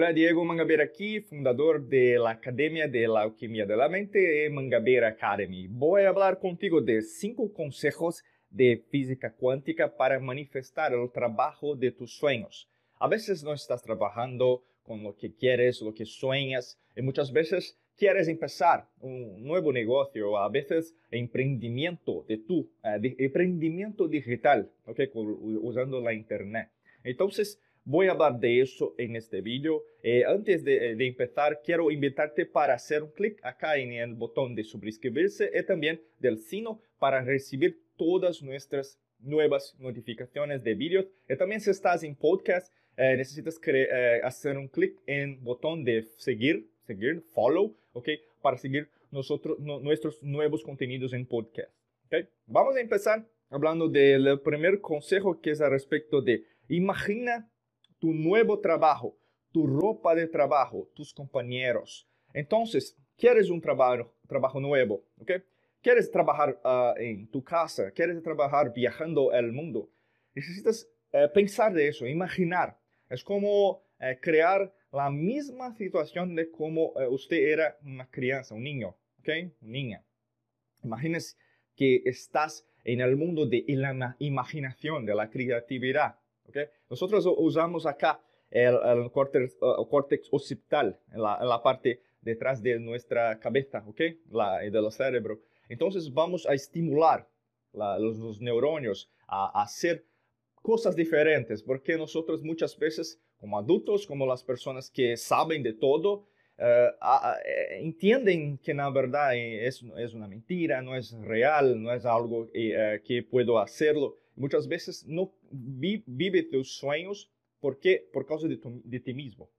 Hola, Diego Mangabeira aquí, fundador de la Academia de la Alquimia de la Mente y Mangabeira Academy. Voy a hablar contigo de cinco consejos de física cuántica para manifestar el trabajo de tus sueños. A veces no estás trabajando con lo que quieres, lo que sueñas, y muchas veces quieres empezar un nuevo negocio, a veces emprendimiento de tu, eh, emprendimiento digital, okay, usando la internet. Entonces, Voy a hablar de eso en este video. Eh, antes de, empezar, quiero invitarte para hacer un clic acá en el botón de suscribirse y también del sino para recibir todas nuestras nuevas notificaciones de vídeos. Y también si estás en podcast, eh, necesitas eh, hacer un clic en botón de seguir, seguir, follow, ¿ok? Para seguir nosotros, nuestros nuevos contenidos en podcast. ¿okay? Vamos a empezar hablando del primer consejo que es al respecto de imagina tu nuevo trabajo, tu ropa de trabajo, tus compañeros. Entonces, quieres un trabajo, trabajo nuevo, ¿ok? Quieres trabajar uh, en tu casa, quieres trabajar viajando el mundo. Necesitas uh, pensar de eso, imaginar. Es como uh, crear la misma situación de como usted era una crianza, un niño, ¿ok? Una niña. Imagines que estás en el mundo de la imaginación, de la creatividad. Nosotros usamos acá el, el córtex, uh, córtex, occipital, en la, en la, parte detrás de nuestra cabeza, ¿ok? La, del cerebro. Entonces vamos a estimular la, los, los, neurones a, a, hacer cosas diferentes, porque nosotros muchas veces, como adultos, como las personas que saben de todo, Uh, uh, entienden que na verdad es, es, una mentira, no es real, no es algo uh, que puedo hacerlo. Muchas veces no vi, vive tus sueños porque, por causa de, ti mismo.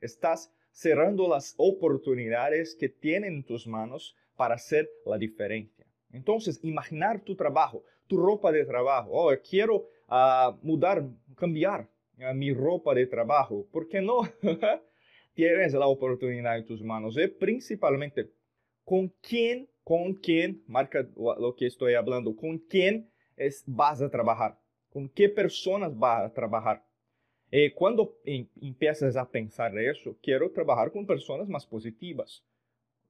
Estás cerrando las oportunidades que tienen en tus manos para hacer la diferencia. Entonces, imaginar tu trabajo, tu ropa de trabajo. Oh, quiero uh, mudar, cambiar uh, mi ropa de trabajo. ¿Por qué no? Tienes la oportunidad en tus manos. Y principalmente, ¿con quién, con quién, marca lo que estoy hablando, con quién es, vas a trabajar? ¿Con qué personas vas a trabajar? Eh, cuando em, empiezas a pensar eso, quiero trabajar con personas más positivas.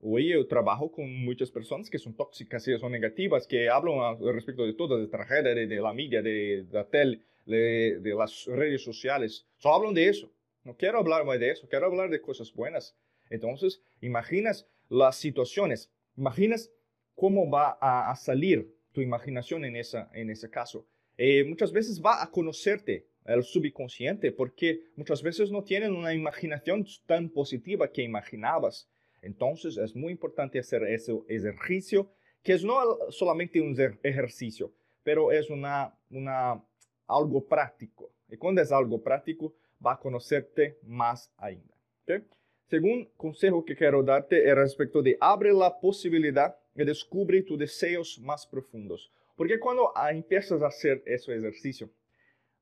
Hoy yo trabajo con muchas personas que son tóxicas y son negativas, que hablan respecto de todo, de tragedia, de, la media, de, la tele, de, las redes sociales. Solo hablan de eso. No quiero hablar más de eso, quiero hablar de cosas buenas. Entonces, imaginas las situaciones, imaginas cómo va a salir tu imaginación en, esa, en ese caso. Eh, muchas veces va a conocerte el subconsciente porque muchas veces no tienen una imaginación tan positiva que imaginabas. Entonces es muy importante hacer ese ejercicio, que es no solamente un ejercicio, pero es una, una, algo práctico. Y cuando es algo práctico, va a conocerte más ainda. ¿okay? Segundo consejo que quiero darte es respecto de abre la posibilidad descubre tus deseos más profundos. Porque cuando empiezas a hacer ese ejercicio,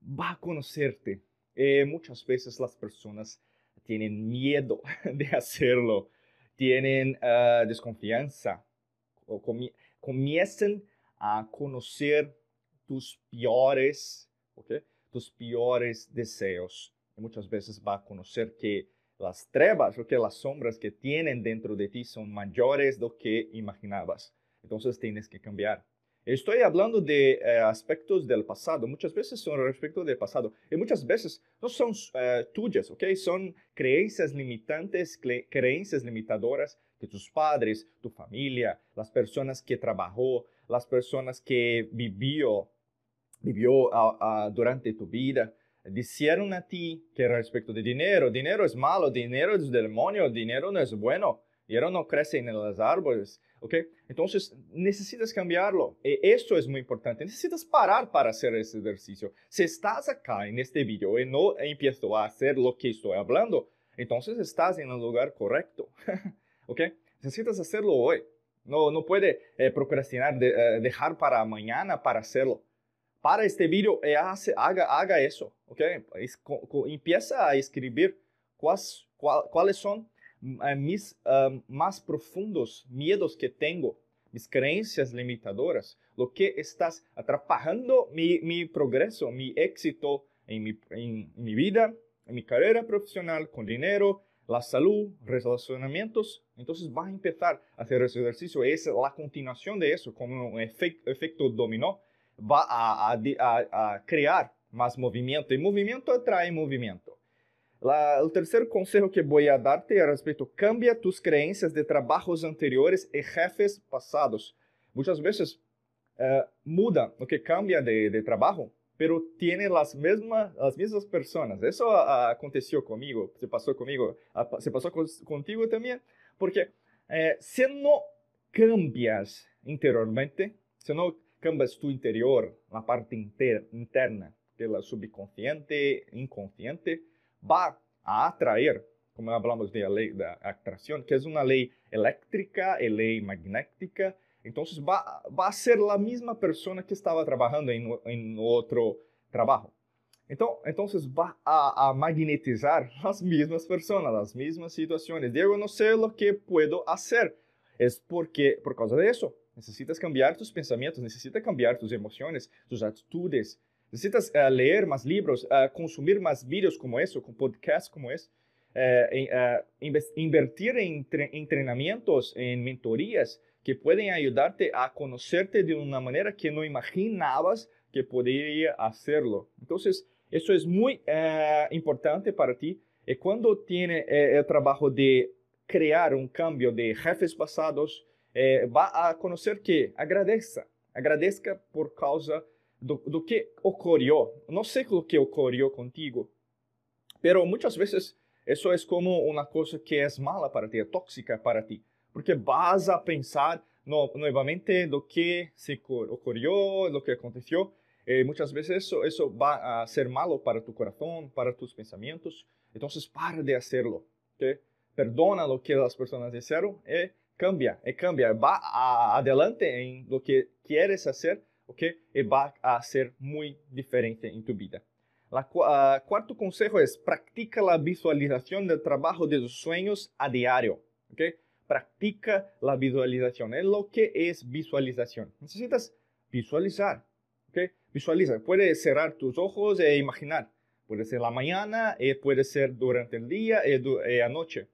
va a conocerte. Eh, muchas veces las personas tienen miedo de hacerlo, tienen uh, desconfianza, comienzan a conocer tus peores, okay? tus peores deseos. Muchas veces va a conocer que las trevas o que las sombras que tienen dentro de ti son mayores de lo que imaginabas. Entonces tienes que cambiar. Estoy hablando de eh, aspectos del pasado. Muchas veces son respecto del pasado. Y muchas veces no son uh, tuyas, ¿ok? Son creencias limitantes, creencias limitadoras de tus padres, tu familia, las personas que trabajó, las personas que vivió, vivió uh, uh, durante tu vida. Dijeron a ti que respecto de dinero, dinero es malo, dinero es demonio, dinero no es bueno, dinero no crece en los árboles. ¿ok? Entonces, necesitas cambiarlo. E esto es muy importante. Necesitas parar para hacer ese ejercicio. Si estás acá en este video y no empiezo a hacer lo que estoy hablando, entonces estás en el lugar correcto, ¿ok? Necesitas hacerlo hoy. No, no puede eh, procrastinar, de, eh, dejar para mañana para hacerlo. Para este video, eh, hace, haga, haga eso, ¿ok? Es, empieza a escribir cuáles, cuáles son mis uh, más profundos miedos que tengo, mis creencias limitadoras, lo que estás atrapando mi, mi progreso, mi éxito en mi, en mi vida, en mi carrera profesional, con dinero, la salud, relacionamientos. Entonces va a empezar a hacer ese ejercicio. Es la continuación de eso, como un efecto dominó. Va a, a, crear más movimiento y movimiento atrae movimiento. el tercer consejo que voy a darte al respecto, cambia tus creencias de trabajos anteriores y jefes pasados. Muchas veces uh, muda lo que cambia de, de trabajo, pero tiene las mismas, las mismas personas. Eso aconteció conmigo, se pasó conmigo, se pasó contigo también, porque eh, si no cambias interiormente, si no cambias tu interior, la parte interna de la subconsciente, inconsciente, va a atraer, como hablamos de la ley de atracción, que es una ley eléctrica y ley magnética, entonces va, va a ser la misma persona que estaba trabajando en, en otro trabajo. Entonces, entonces va a, a, magnetizar las mismas personas, las mismas situaciones. Diego, no sé lo que puedo hacer. Es porque, por causa de eso, necesitas cambiar tus pensamientos, necesitas cambiar tus emociones, tus actitudes. Necesitas uh, leer más libros, uh, consumir más vídeos como eso, con podcasts como eso. Uh, invertir en entrenamientos, en mentorías, que pueden ayudarte a conocerte de una manera que no imaginabas que podría hacerlo. Entonces, eso es muy importante para ti. Y cuando tiene el trabajo de crear un cambio de jefes pasados, eh, va a conocer que agradezca, agradezca por causa do, do que ocurrió. No sé lo que ocurrió contigo, pero muchas veces eso es como una cosa que es mala para ti, tóxica para ti porque vas a pensar no, nuevamente lo que se ocurrió, lo que aconteció. Eh, muchas veces eso, eso va a ser malo para tu corazón, para tus pensamientos. Entonces, para de hacerlo. ¿okay? Perdona lo que las personas hicieron y cambia, y cambia. Va adelante en lo que quieres hacer ¿okay? y va a ser muy diferente en tu vida. El uh, cuarto consejo es practica la visualización del trabajo de tus sueños a diario. ¿okay? practica la visualización. Es lo que es visualización. Necesitas visualizar. ¿okay? Visualiza. Puedes cerrar tus ojos e imaginar. Puede ser la mañana, eh, puede ser durante el día eh, eh, anoche,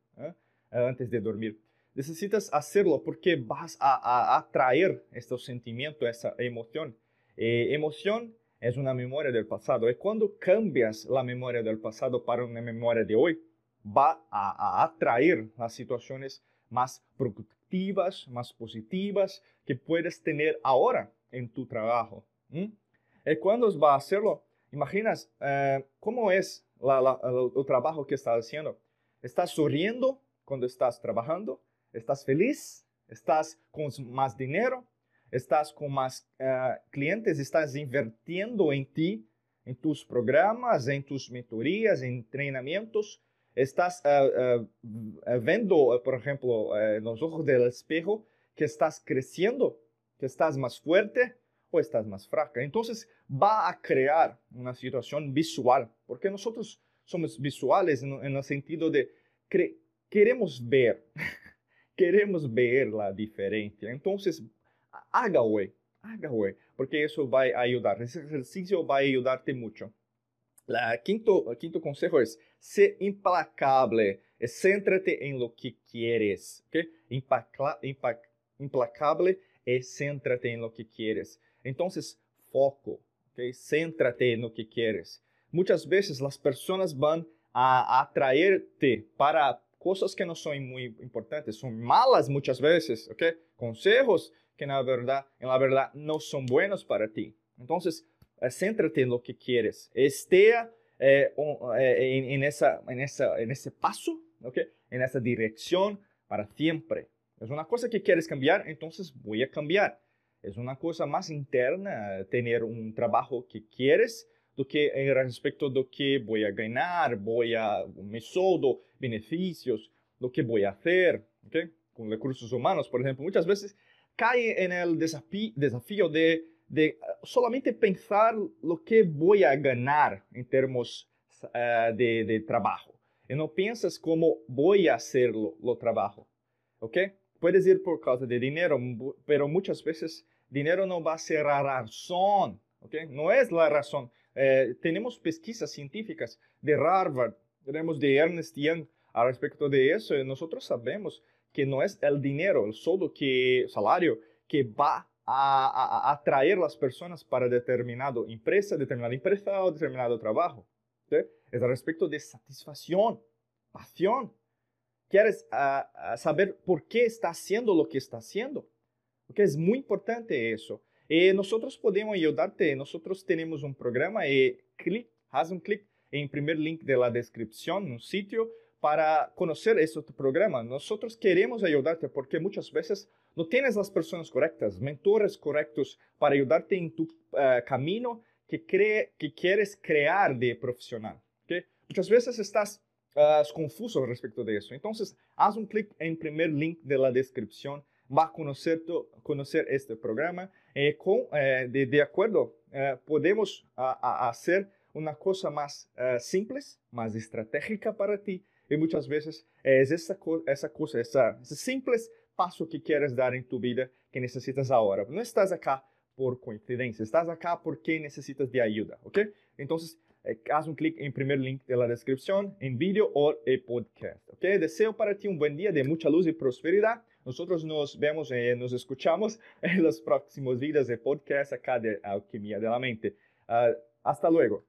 antes de dormir. Necesitas hacerlo porque vas a, atraer estos sentimientos, esa emoción. emoción es una memoria del pasado. Y cuando cambias la memoria del pasado para una memoria de hoy, va a, atraer las situaciones más productivas, más positivas que puedes tener ahora en tu trabajo. ¿Y cuándo vas a hacerlo? Imaginas eh, cómo es el trabajo que estás haciendo. ¿Estás sonriendo cuando estás trabajando? ¿Estás feliz? ¿Estás con más dinero? ¿Estás con más eh, clientes? ¿Estás invirtiendo en ti, en tus programas, en tus mentorías, en entrenamientos? estás uh, uh, vendo, por exemplo, uh, nos ojos del espejo, que estás crescendo, que estás mais fuerte ou estás mais fraca. Então, vai a criar uma situação visual, porque nós somos visuales no, no sentido de queremos ver, queremos ver la diferença. Então, haga hoy, haga hoy, porque isso vai ajudar. Esse exercício vai ajudar-te muito. La quinto, quinto consejo es, sé implacable, céntrate en lo que quieres, ¿ok? Impacla, impac, implacable es céntrate en lo que quieres. Entonces, foco, ¿ok? Céntrate en lo que quieres. Muchas veces las personas van a atraerte para cosas que no son muy importantes, son malas muchas veces, ¿ok? Consejos que en la verdad, no son buenos para ti. Entonces, céntrate en lo que quieres. Esté eh, eh, en, en, ese paso, ¿okay? en esa dirección para siempre. Es una cosa que quieres cambiar, entonces voy a cambiar. Es una cosa más interna tener un trabajo que quieres do que en respecto do que voy a ganar, voy a mi sueldo, beneficios, lo que voy a hacer, ¿okay? con recursos humanos, por ejemplo. Muchas veces cae en el desafío, desafío de de ah, solamente pensar lo que voy a ganar en términos uh, de, de, trabajo. Y no piensas cómo voy a hacerlo, lo trabajo. ¿Ok? Puedes ir por causa de dinero, pero muchas veces dinero no va a ser la razón. ¿Ok? No es la razón. Eh, tenemos pesquisas científicas de Harvard Tenemos de Ernest Young al respecto de eso. Nosotros sabemos que no es el dinero, el sueldo que, salario que va a, atraer las personas para determinada empresa, determinada empresa o determinado trabajo. Es al respecto de satisfacción, pasión. Quieres ah, saber por qué está haciendo lo que está haciendo. Porque es muy importante eso. Y nosotros podemos ayudarte. Nosotros tenemos un programa y clic, haz un clic en el primer link de la descripción, un sitio para conocer este programa. Nosotros queremos ayudarte porque muchas veces no tienes las personas correctas, mentores correctos para ayudarte en tu uh, camino que, cree, que quieres crear de profesional. ¿okay? Muchas veces estás uh, confuso respecto de eso. Entonces, haz un clic en el primer link de la descripción. Va a conocer, este programa. Eh, eh, de, acuerdo, eh, podemos hacer una cosa más simple, más estratégica para ti. Y muchas veces es esa, esa cosa, esa, ese simple paso que quieres dar en tu vida que necesitas ahora. No estás acá por coincidencia, estás acá porque necesitas de ayuda, ¿ok? Entonces, eh, haz un clic en primer link de la descripción, en vídeo o el podcast, ¿ok? Deseo para ti un buen día de mucha luz y prosperidad. Nosotros nos vemos y nos escuchamos en los próximos vídeos de podcast acá de Alquimia de la Mente. Uh, hasta luego.